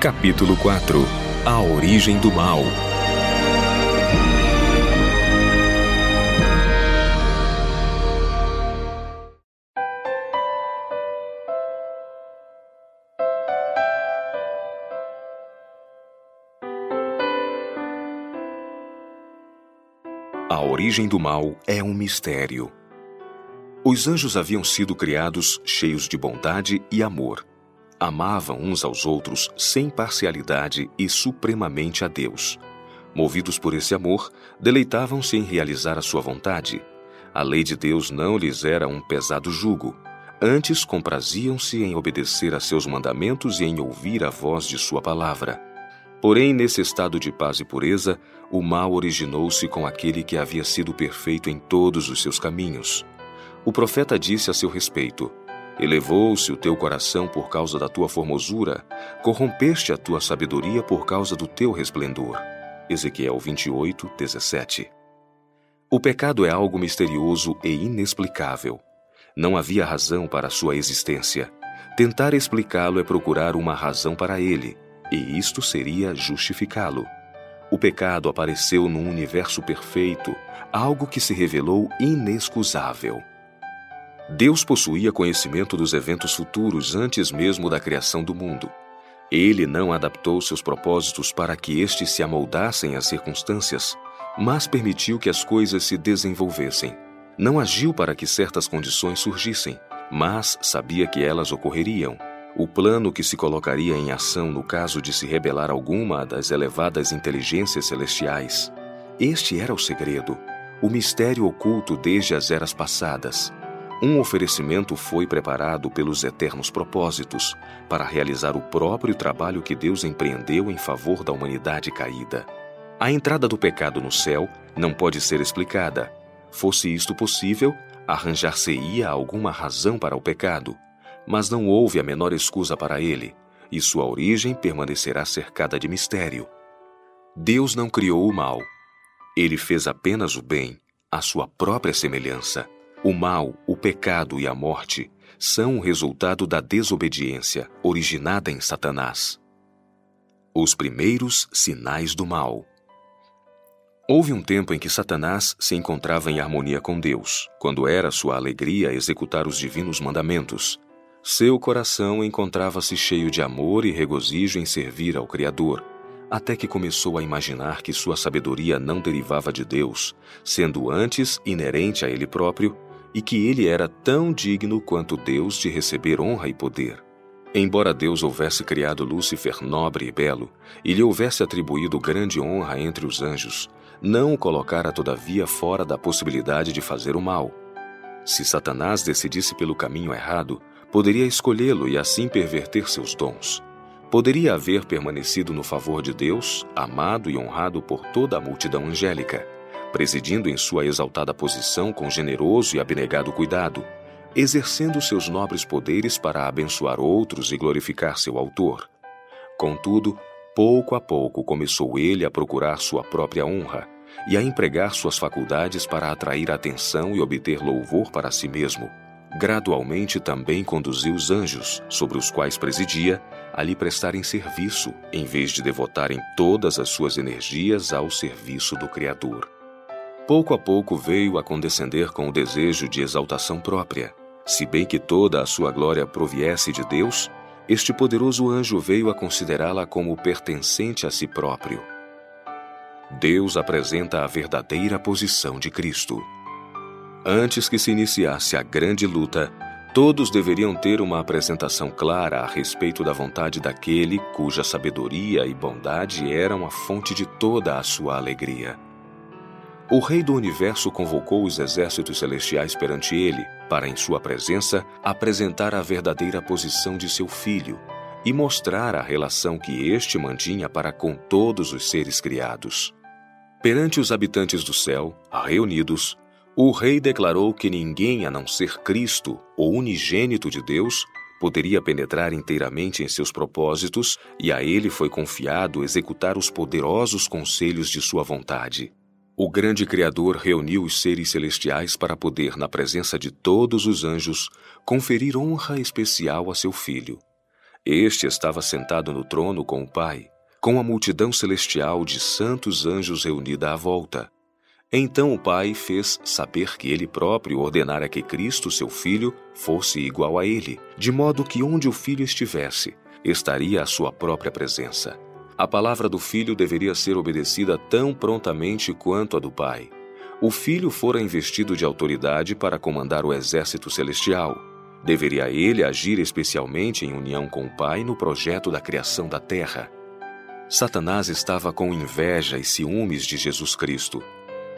Capítulo 4 A origem do mal A origem do mal é um mistério. Os anjos haviam sido criados cheios de bondade e amor. Amavam uns aos outros sem parcialidade e supremamente a Deus. Movidos por esse amor, deleitavam-se em realizar a sua vontade. A lei de Deus não lhes era um pesado jugo. Antes compraziam-se em obedecer a seus mandamentos e em ouvir a voz de sua palavra. Porém, nesse estado de paz e pureza, o mal originou-se com aquele que havia sido perfeito em todos os seus caminhos. O profeta disse a seu respeito: Elevou-se o teu coração por causa da tua formosura, corrompeste a tua sabedoria por causa do teu resplendor. Ezequiel 28, 17. O pecado é algo misterioso e inexplicável. Não havia razão para sua existência. Tentar explicá-lo é procurar uma razão para ele e isto seria justificá-lo. O pecado apareceu num universo perfeito, algo que se revelou inexcusável. Deus possuía conhecimento dos eventos futuros antes mesmo da criação do mundo. Ele não adaptou seus propósitos para que estes se amoldassem às circunstâncias, mas permitiu que as coisas se desenvolvessem. Não agiu para que certas condições surgissem, mas sabia que elas ocorreriam o plano que se colocaria em ação no caso de se rebelar alguma das elevadas inteligências celestiais. Este era o segredo, o mistério oculto desde as eras passadas. Um oferecimento foi preparado pelos eternos propósitos para realizar o próprio trabalho que Deus empreendeu em favor da humanidade caída. A entrada do pecado no céu não pode ser explicada. Fosse isto possível, arranjar-se-ia alguma razão para o pecado mas não houve a menor escusa para ele, e sua origem permanecerá cercada de mistério. Deus não criou o mal. Ele fez apenas o bem, à sua própria semelhança. O mal, o pecado e a morte são o resultado da desobediência originada em Satanás. Os primeiros sinais do mal. Houve um tempo em que Satanás se encontrava em harmonia com Deus, quando era sua alegria executar os divinos mandamentos, seu coração encontrava-se cheio de amor e regozijo em servir ao Criador, até que começou a imaginar que sua sabedoria não derivava de Deus, sendo antes inerente a ele próprio, e que ele era tão digno quanto Deus de receber honra e poder. Embora Deus houvesse criado Lúcifer nobre e belo, e lhe houvesse atribuído grande honra entre os anjos, não o colocara todavia fora da possibilidade de fazer o mal. Se Satanás decidisse pelo caminho errado, poderia escolhê-lo e assim perverter seus dons. Poderia haver permanecido no favor de Deus, amado e honrado por toda a multidão angélica, presidindo em sua exaltada posição com generoso e abnegado cuidado, exercendo seus nobres poderes para abençoar outros e glorificar seu autor. Contudo, pouco a pouco começou ele a procurar sua própria honra e a empregar suas faculdades para atrair atenção e obter louvor para si mesmo gradualmente também conduziu os anjos, sobre os quais presidia, a lhe prestarem serviço, em vez de devotarem todas as suas energias ao serviço do Criador. Pouco a pouco veio a condescender com o desejo de exaltação própria. Se bem que toda a sua glória proviesse de Deus, este poderoso anjo veio a considerá-la como pertencente a si próprio. Deus apresenta a verdadeira posição de Cristo. Antes que se iniciasse a grande luta, todos deveriam ter uma apresentação clara a respeito da vontade daquele cuja sabedoria e bondade eram a fonte de toda a sua alegria. O Rei do Universo convocou os exércitos celestiais perante ele, para, em sua presença, apresentar a verdadeira posição de seu filho e mostrar a relação que este mantinha para com todos os seres criados. Perante os habitantes do céu, reunidos, o rei declarou que ninguém a não ser Cristo, o unigênito de Deus, poderia penetrar inteiramente em seus propósitos e a ele foi confiado executar os poderosos conselhos de sua vontade. O grande Criador reuniu os seres celestiais para poder, na presença de todos os anjos, conferir honra especial a seu filho. Este estava sentado no trono com o Pai, com a multidão celestial de santos anjos reunida à volta. Então o Pai fez saber que ele próprio ordenara que Cristo, seu Filho, fosse igual a ele, de modo que onde o Filho estivesse, estaria a sua própria presença. A palavra do Filho deveria ser obedecida tão prontamente quanto a do Pai. O Filho fora investido de autoridade para comandar o exército celestial. Deveria ele agir especialmente em união com o Pai no projeto da criação da terra. Satanás estava com inveja e ciúmes de Jesus Cristo.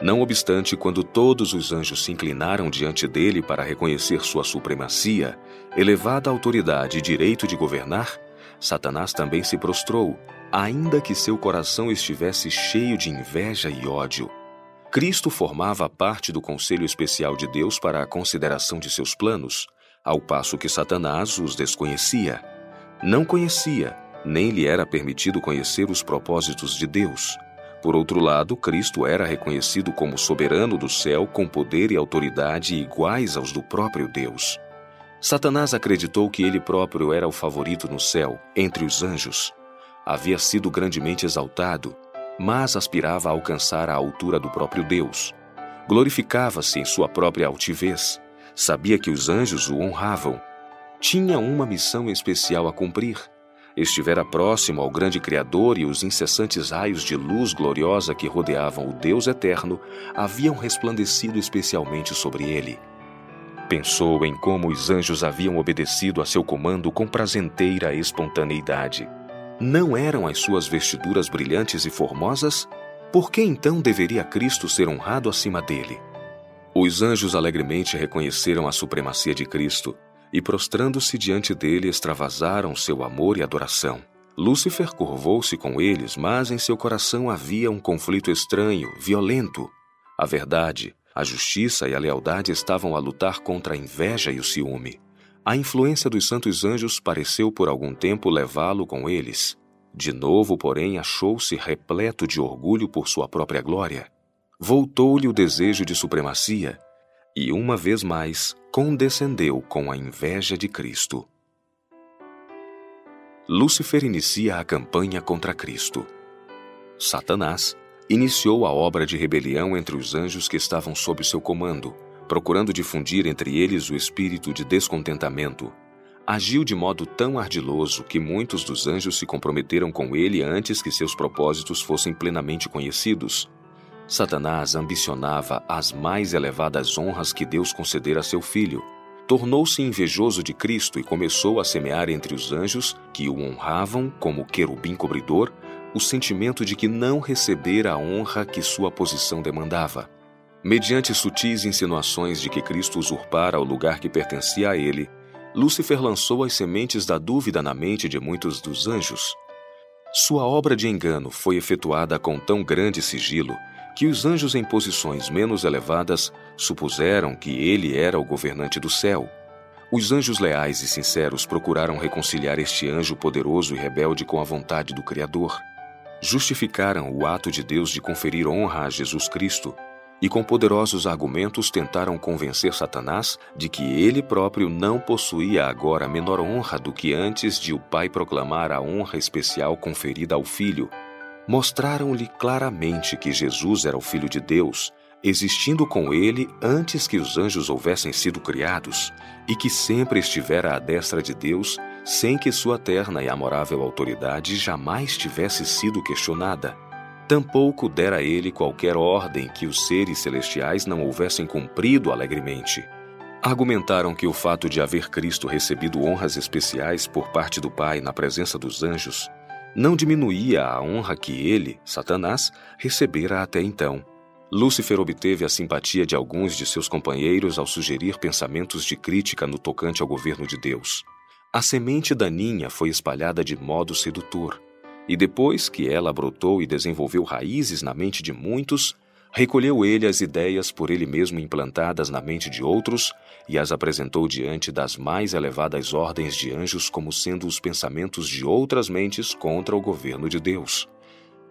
Não obstante, quando todos os anjos se inclinaram diante dele para reconhecer sua supremacia, elevada autoridade e direito de governar, Satanás também se prostrou, ainda que seu coração estivesse cheio de inveja e ódio. Cristo formava parte do conselho especial de Deus para a consideração de seus planos, ao passo que Satanás os desconhecia. Não conhecia, nem lhe era permitido conhecer os propósitos de Deus. Por outro lado, Cristo era reconhecido como soberano do céu com poder e autoridade iguais aos do próprio Deus. Satanás acreditou que ele próprio era o favorito no céu, entre os anjos. Havia sido grandemente exaltado, mas aspirava a alcançar a altura do próprio Deus. Glorificava-se em sua própria altivez. Sabia que os anjos o honravam. Tinha uma missão especial a cumprir. Estivera próximo ao grande Criador e os incessantes raios de luz gloriosa que rodeavam o Deus eterno haviam resplandecido especialmente sobre ele. Pensou em como os anjos haviam obedecido a seu comando com prazenteira espontaneidade. Não eram as suas vestiduras brilhantes e formosas? Por que então deveria Cristo ser honrado acima dele? Os anjos alegremente reconheceram a supremacia de Cristo e, prostrando-se diante dele, extravasaram seu amor e adoração. Lúcifer curvou-se com eles, mas em seu coração havia um conflito estranho, violento. A verdade, a justiça e a lealdade estavam a lutar contra a inveja e o ciúme. A influência dos santos anjos pareceu por algum tempo levá-lo com eles. De novo, porém, achou-se repleto de orgulho por sua própria glória. Voltou-lhe o desejo de supremacia e, uma vez mais, condescendeu com a inveja de Cristo. Lúcifer inicia a campanha contra Cristo. Satanás iniciou a obra de rebelião entre os anjos que estavam sob seu comando, procurando difundir entre eles o espírito de descontentamento. Agiu de modo tão ardiloso que muitos dos anjos se comprometeram com ele antes que seus propósitos fossem plenamente conhecidos. Satanás ambicionava as mais elevadas honras que Deus concedera a seu filho. Tornou-se invejoso de Cristo e começou a semear entre os anjos, que o honravam como querubim cobridor, o sentimento de que não recebera a honra que sua posição demandava. Mediante sutis insinuações de que Cristo usurpara o lugar que pertencia a ele, Lúcifer lançou as sementes da dúvida na mente de muitos dos anjos. Sua obra de engano foi efetuada com tão grande sigilo que os anjos em posições menos elevadas supuseram que ele era o governante do céu. Os anjos leais e sinceros procuraram reconciliar este anjo poderoso e rebelde com a vontade do Criador justificaram o ato de Deus de conferir honra a Jesus Cristo e, com poderosos argumentos, tentaram convencer Satanás de que ele próprio não possuía agora menor honra do que antes de o Pai proclamar a honra especial conferida ao Filho. Mostraram-lhe claramente que Jesus era o Filho de Deus, existindo com ele antes que os anjos houvessem sido criados, e que sempre estivera à destra de Deus sem que sua terna e amorável autoridade jamais tivesse sido questionada. Tampouco dera ele qualquer ordem que os seres celestiais não houvessem cumprido alegremente. Argumentaram que o fato de haver Cristo recebido honras especiais por parte do Pai na presença dos anjos não diminuía a honra que ele, Satanás, recebera até então. Lúcifer obteve a simpatia de alguns de seus companheiros ao sugerir pensamentos de crítica no tocante ao governo de Deus. A semente daninha foi espalhada de modo sedutor, e depois que ela brotou e desenvolveu raízes na mente de muitos, recolheu ele as ideias por ele mesmo implantadas na mente de outros e as apresentou diante das mais elevadas ordens de anjos como sendo os pensamentos de outras mentes contra o governo de Deus.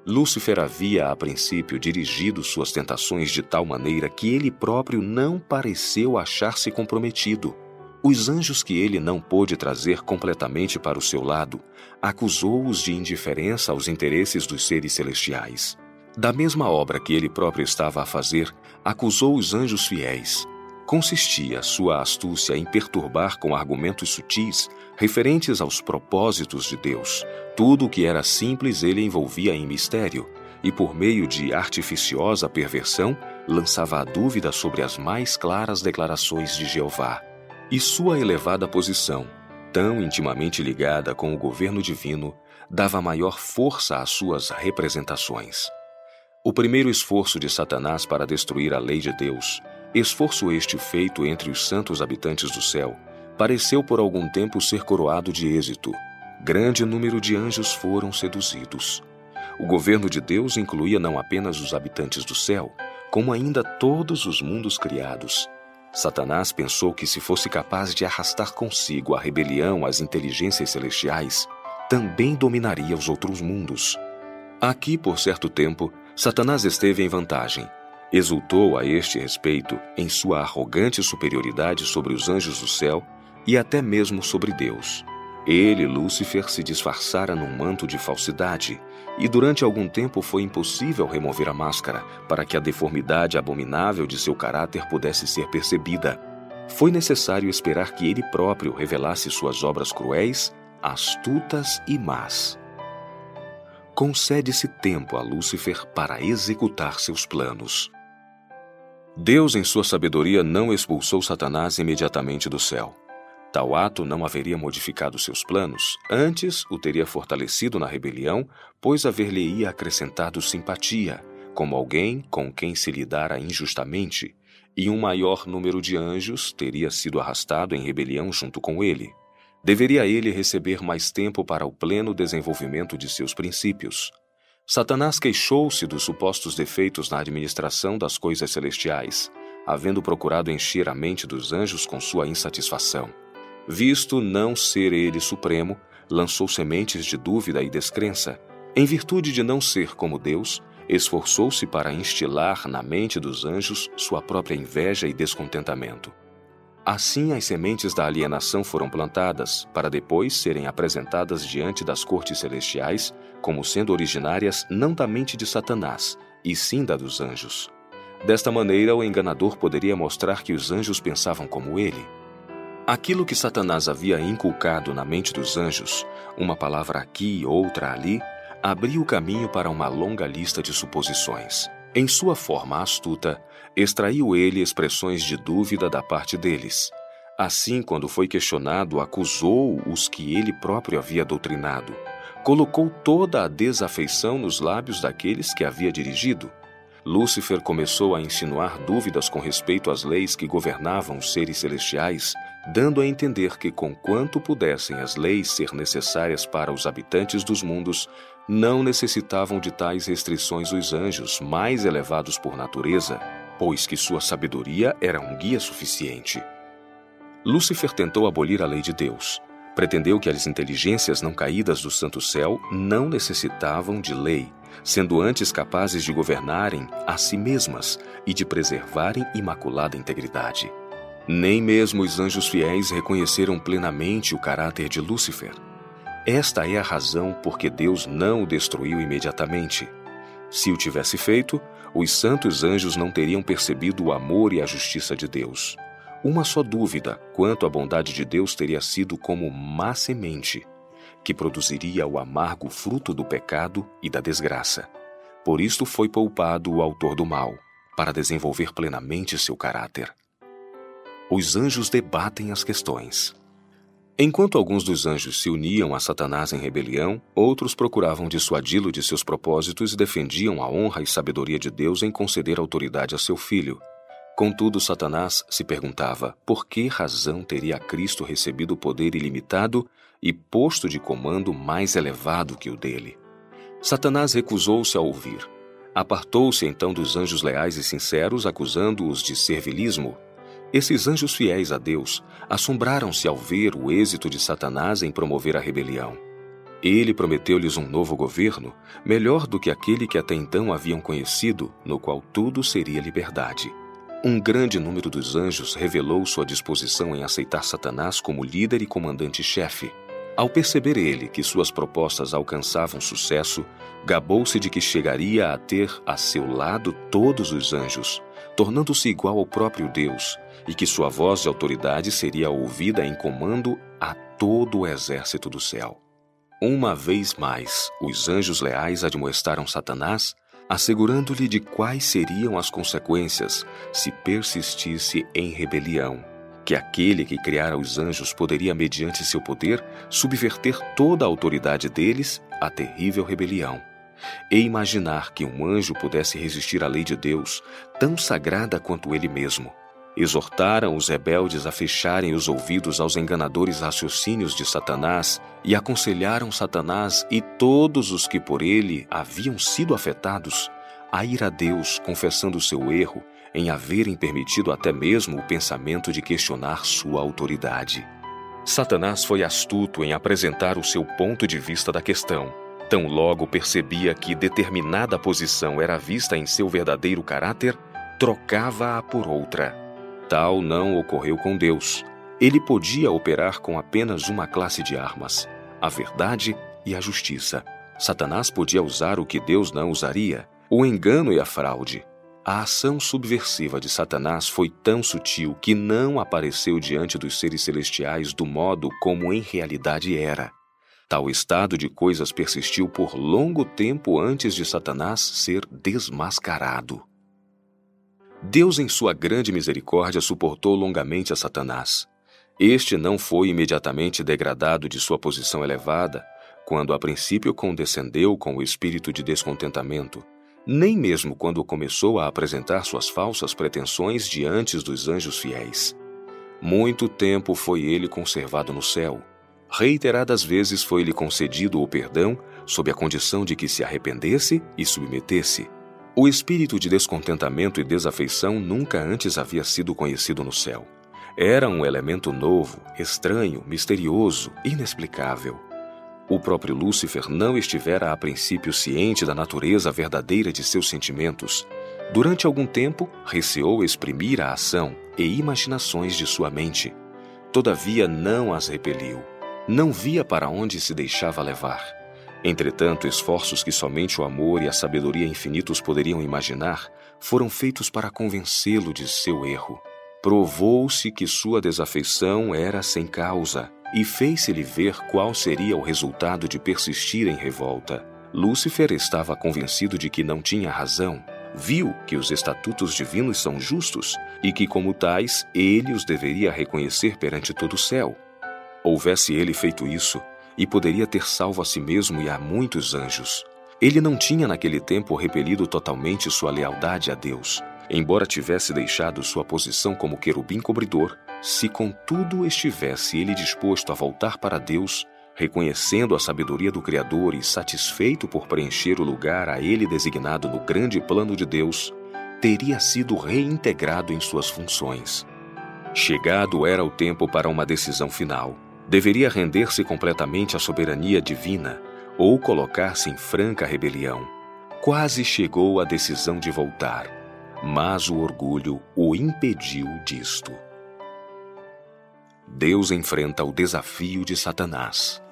Lúcifer havia, a princípio, dirigido suas tentações de tal maneira que ele próprio não pareceu achar-se comprometido Os anjos que ele não pôde trazer completamente para o seu lado, acusou-os de indiferença aos interesses dos seres celestiais. Da mesma obra que ele próprio estava a fazer, acusou os anjos fiéis. Consistia sua astúcia em perturbar com argumentos sutis referentes aos propósitos de Deus. Tudo o que era simples ele envolvia em mistério, e por meio de artificiosa perversão, lançava a dúvida sobre as mais claras declarações de Jeová. E sua elevada posição, tão intimamente ligada com o governo divino, dava maior força às suas representações. O primeiro esforço de Satanás para destruir a lei de Deus, esforço este feito entre os santos habitantes do céu, pareceu por algum tempo ser coroado de êxito. Grande número de anjos foram seduzidos. O governo de Deus incluía não apenas os habitantes do céu, como ainda todos os mundos criados. Satanás pensou que, se fosse capaz de arrastar consigo a rebelião às inteligências celestiais, também dominaria os outros mundos. Aqui, por certo tempo, Satanás esteve em vantagem. Exultou a este respeito em sua arrogante superioridade sobre os anjos do céu e até mesmo sobre Deus. Ele, Lúcifer, se disfarçara num manto de falsidade, e durante algum tempo foi impossível remover a máscara para que a deformidade abominável de seu caráter pudesse ser percebida. Foi necessário esperar que ele próprio revelasse suas obras cruéis, astutas e más concede-se tempo a Lúcifer para executar seus planos. Deus, em sua sabedoria, não expulsou Satanás imediatamente do céu. Tal ato não haveria modificado seus planos, antes o teria fortalecido na rebelião, pois haver-lhe-ia acrescentado simpatia, como alguém com quem se lidara injustamente, e um maior número de anjos teria sido arrastado em rebelião junto com ele. Deveria ele receber mais tempo para o pleno desenvolvimento de seus princípios. Satanás queixou-se dos supostos defeitos na administração das coisas celestiais, havendo procurado encher a mente dos anjos com sua insatisfação. Visto não ser ele supremo, lançou sementes de dúvida e descrença. Em virtude de não ser como Deus, esforçou-se para instilar na mente dos anjos sua própria inveja e descontentamento. Assim, as sementes da alienação foram plantadas, para depois serem apresentadas diante das cortes celestiais, como sendo originárias não da mente de Satanás, e sim da dos anjos. Desta maneira, o enganador poderia mostrar que os anjos pensavam como ele. Aquilo que Satanás havia inculcado na mente dos anjos, uma palavra aqui e outra ali, abriu o caminho para uma longa lista de suposições. Em sua forma astuta, extraiu ele expressões de dúvida da parte deles. Assim, quando foi questionado, acusou os que ele próprio havia doutrinado. Colocou toda a desafeição nos lábios daqueles que havia dirigido. Lúcifer começou a insinuar dúvidas com respeito às leis que governavam os seres celestiais, dando a entender que, conquanto pudessem as leis ser necessárias para os habitantes dos mundos, não necessitavam de tais restrições os anjos mais elevados por natureza, pois que sua sabedoria era um guia suficiente. Lúcifer tentou abolir a lei de Deus. Pretendeu que as inteligências não caídas do santo céu não necessitavam de lei, sendo antes capazes de governarem a si mesmas e de preservarem imaculada integridade. Nem mesmo os anjos fiéis reconheceram plenamente o caráter de Lúcifer. Esta é a razão por que Deus não o destruiu imediatamente. Se o tivesse feito, os santos anjos não teriam percebido o amor e a justiça de Deus. Uma só dúvida quanto à bondade de Deus teria sido como má semente, que produziria o amargo fruto do pecado e da desgraça. Por isto foi poupado o autor do mal, para desenvolver plenamente seu caráter. Os anjos debatem as questões. Enquanto alguns dos anjos se uniam a Satanás em rebelião, outros procuravam dissuadi-lo de seus propósitos e defendiam a honra e sabedoria de Deus em conceder autoridade a seu filho. Contudo, Satanás se perguntava por que razão teria Cristo recebido poder ilimitado e posto de comando mais elevado que o dele. Satanás recusou-se a ouvir. Apartou-se então dos anjos leais e sinceros, acusando-os de servilismo esses anjos fiéis a Deus assombraram-se ao ver o êxito de Satanás em promover a rebelião. Ele prometeu-lhes um novo governo, melhor do que aquele que até então haviam conhecido, no qual tudo seria liberdade. Um grande número dos anjos revelou sua disposição em aceitar Satanás como líder e comandante-chefe. Ao perceber ele que suas propostas alcançavam sucesso, gabou-se de que chegaria a ter a seu lado todos os anjos, tornando-se igual ao próprio Deus, e que sua voz de autoridade seria ouvida em comando a todo o exército do céu. Uma vez mais, os anjos leais admoestaram Satanás assegurando-lhe de quais seriam as consequências se persistisse em rebelião, que aquele que criara os anjos poderia, mediante seu poder, subverter toda a autoridade deles à terrível rebelião. E imaginar que um anjo pudesse resistir à lei de Deus, tão sagrada quanto ele mesmo, exortaram os rebeldes a fecharem os ouvidos aos enganadores raciocínios de Satanás e aconselharam Satanás e todos os que por ele haviam sido afetados a ir a Deus confessando seu erro em haverem permitido até mesmo o pensamento de questionar sua autoridade. Satanás foi astuto em apresentar o seu ponto de vista da questão. Tão logo percebia que determinada posição era vista em seu verdadeiro caráter, trocava-a por outra Tal não ocorreu com Deus. Ele podia operar com apenas uma classe de armas: a verdade e a justiça. Satanás podia usar o que Deus não usaria: o engano e a fraude. A ação subversiva de Satanás foi tão sutil que não apareceu diante dos seres celestiais do modo como em realidade era. Tal estado de coisas persistiu por longo tempo antes de Satanás ser desmascarado. Deus, em sua grande misericórdia, suportou longamente a Satanás. Este não foi imediatamente degradado de sua posição elevada, quando a princípio condescendeu com o espírito de descontentamento, nem mesmo quando começou a apresentar suas falsas pretensões diante dos anjos fiéis. Muito tempo foi ele conservado no céu. Reiteradas vezes foi-lhe concedido o perdão, sob a condição de que se arrependesse e submetesse. O espírito de descontentamento e desafeição nunca antes havia sido conhecido no céu. Era um elemento novo, estranho, misterioso, inexplicável. O próprio Lúcifer não estivera a princípio ciente da natureza verdadeira de seus sentimentos. Durante algum tempo, receou exprimir a ação e imaginações de sua mente. Todavia, não as repeliu. Não via para onde se deixava levar. Entretanto, esforços que somente o amor e a sabedoria infinitos poderiam imaginar foram feitos para convencê-lo de seu erro. Provou-se que sua desafeição era sem causa e fez-se-lhe ver qual seria o resultado de persistir em revolta. Lúcifer estava convencido de que não tinha razão. Viu que os estatutos divinos são justos e que, como tais, ele os deveria reconhecer perante todo o céu. Houvesse ele feito isso, e poderia ter salvo a si mesmo e a muitos anjos. Ele não tinha naquele tempo repelido totalmente sua lealdade a Deus, embora tivesse deixado sua posição como querubim cobridor, se contudo estivesse ele disposto a voltar para Deus, reconhecendo a sabedoria do Criador e satisfeito por preencher o lugar a ele designado no grande plano de Deus, teria sido reintegrado em suas funções. Chegado era o tempo para uma decisão final deveria render-se completamente à soberania divina ou colocar-se em franca rebelião. Quase chegou à decisão de voltar, mas o orgulho o impediu disto. Deus enfrenta o desafio de Satanás.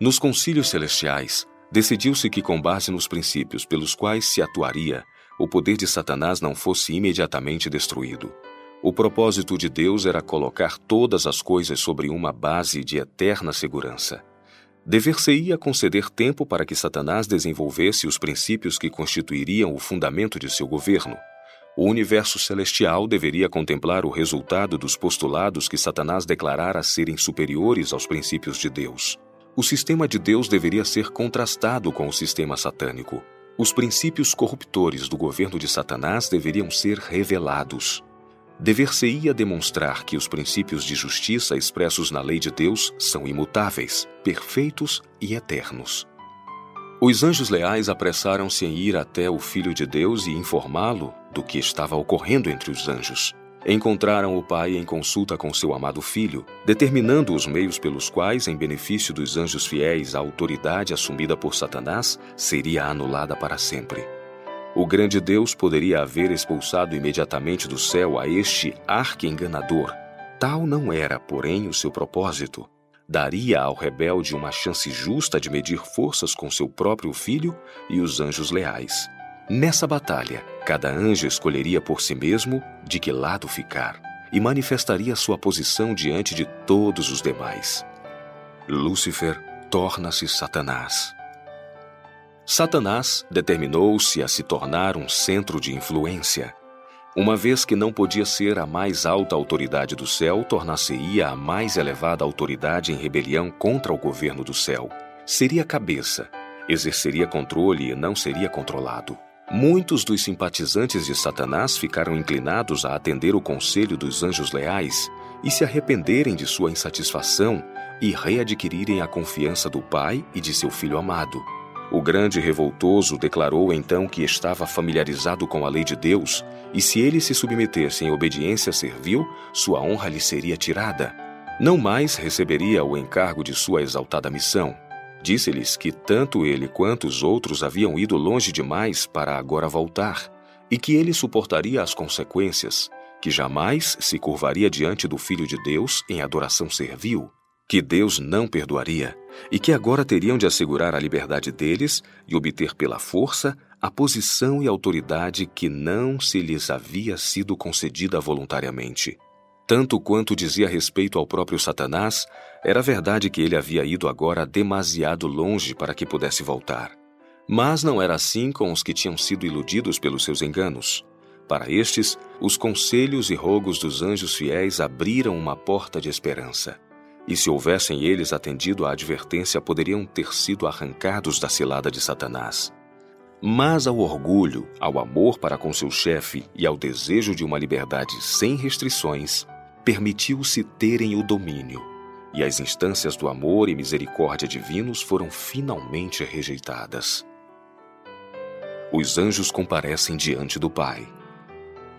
Nos concílios celestiais, decidiu-se que, com base nos princípios pelos quais se atuaria, o poder de Satanás não fosse imediatamente destruído. O propósito de Deus era colocar todas as coisas sobre uma base de eterna segurança. Dever-se-ia conceder tempo para que Satanás desenvolvesse os princípios que constituiriam o fundamento de seu governo. O universo celestial deveria contemplar o resultado dos postulados que Satanás declarara serem superiores aos princípios de Deus. O sistema de Deus deveria ser contrastado com o sistema satânico. Os princípios corruptores do governo de Satanás deveriam ser revelados dever-se-ia demonstrar que os princípios de justiça expressos na lei de Deus são imutáveis, perfeitos e eternos. Os anjos leais apressaram-se em ir até o Filho de Deus e informá-lo do que estava ocorrendo entre os anjos. Encontraram o Pai em consulta com seu amado Filho, determinando os meios pelos quais, em benefício dos anjos fiéis, a autoridade assumida por Satanás seria anulada para sempre. O grande Deus poderia haver expulsado imediatamente do céu a este arque-enganador. Tal não era, porém, o seu propósito. Daria ao rebelde uma chance justa de medir forças com seu próprio filho e os anjos leais. Nessa batalha, cada anjo escolheria por si mesmo de que lado ficar e manifestaria sua posição diante de todos os demais. Lúcifer torna-se Satanás. Satanás determinou-se a se tornar um centro de influência. Uma vez que não podia ser a mais alta autoridade do céu, tornar-se-ia a mais elevada autoridade em rebelião contra o governo do céu. Seria cabeça, exerceria controle e não seria controlado. Muitos dos simpatizantes de Satanás ficaram inclinados a atender o conselho dos anjos leais e se arrependerem de sua insatisfação e readquirirem a confiança do Pai e de seu Filho amado. O grande revoltoso declarou então que estava familiarizado com a lei de Deus e se ele se submetesse em obediência servil, sua honra lhe seria tirada. Não mais receberia o encargo de sua exaltada missão. Disse-lhes que tanto ele quanto os outros haviam ido longe demais para agora voltar, e que ele suportaria as consequências, que jamais se curvaria diante do Filho de Deus em adoração servil, que Deus não perdoaria, e que agora teriam de assegurar a liberdade deles e obter pela força a posição e autoridade que não se lhes havia sido concedida voluntariamente. Tanto quanto dizia respeito ao próprio Satanás, era verdade que ele havia ido agora demasiado longe para que pudesse voltar. Mas não era assim com os que tinham sido iludidos pelos seus enganos. Para estes, os conselhos e rogos dos anjos fiéis abriram uma porta de esperança. E se houvessem eles atendido à advertência, poderiam ter sido arrancados da cilada de Satanás. Mas ao orgulho, ao amor para com seu chefe e ao desejo de uma liberdade sem restrições, permitiu-se terem o domínio, e as instâncias do amor e misericórdia divinos foram finalmente rejeitadas. Os anjos comparecem diante do Pai.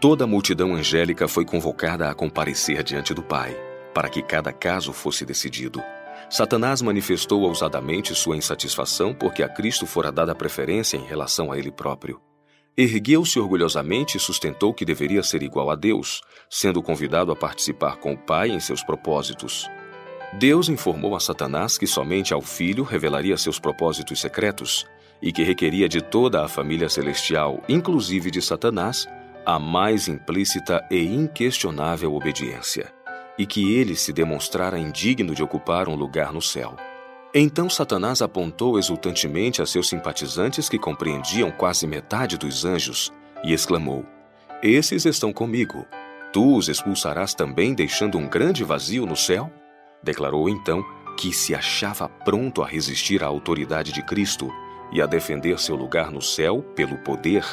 Toda a multidão angélica foi convocada a comparecer diante do Pai, para que cada caso fosse decidido. Satanás manifestou ousadamente sua insatisfação porque a Cristo fora dada preferência em relação a ele próprio. Ergueu-se orgulhosamente e sustentou que deveria ser igual a Deus, sendo convidado a participar com o Pai em seus propósitos. Deus informou a Satanás que somente ao Filho revelaria seus propósitos secretos e que requeria de toda a família celestial, inclusive de Satanás, a mais implícita e inquestionável obediência, e que ele se demonstrara indigno de ocupar um lugar no céu. Então Satanás apontou exultantemente a seus simpatizantes que compreendiam quase metade dos anjos e exclamou: Esses estão comigo. Tu os expulsarás também, deixando um grande vazio no céu? Declarou então que se achava pronto a resistir à autoridade de Cristo e a defender seu lugar no céu pelo poder,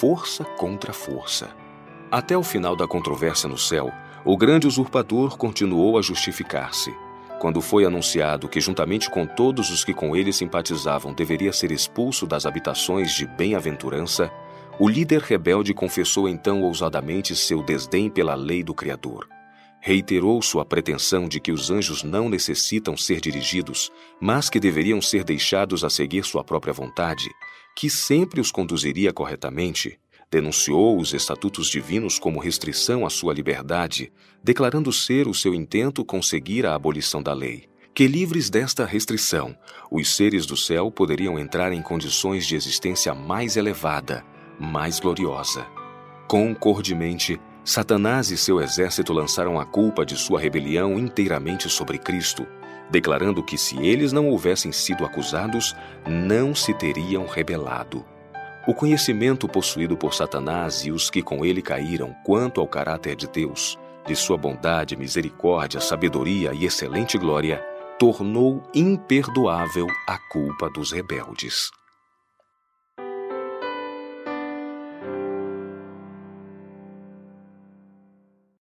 força contra força. Até o final da controvérsia no céu, o grande usurpador continuou a justificar-se quando foi anunciado que, juntamente com todos os que com ele simpatizavam, deveria ser expulso das habitações de bem-aventurança, o líder rebelde confessou então ousadamente seu desdém pela lei do Criador. Reiterou sua pretensão de que os anjos não necessitam ser dirigidos, mas que deveriam ser deixados a seguir sua própria vontade, que sempre os conduziria corretamente, Denunciou os estatutos divinos como restrição à sua liberdade, declarando ser o seu intento conseguir a abolição da lei. Que livres desta restrição, os seres do céu poderiam entrar em condições de existência mais elevada, mais gloriosa. Concordemente, Satanás e seu exército lançaram a culpa de sua rebelião inteiramente sobre Cristo, declarando que se eles não houvessem sido acusados, não se teriam rebelado. O conhecimento possuído por Satanás e os que com ele caíram quanto ao caráter de Deus, de sua bondade, misericórdia, sabedoria e excelente glória, tornou imperdoável a culpa dos rebeldes.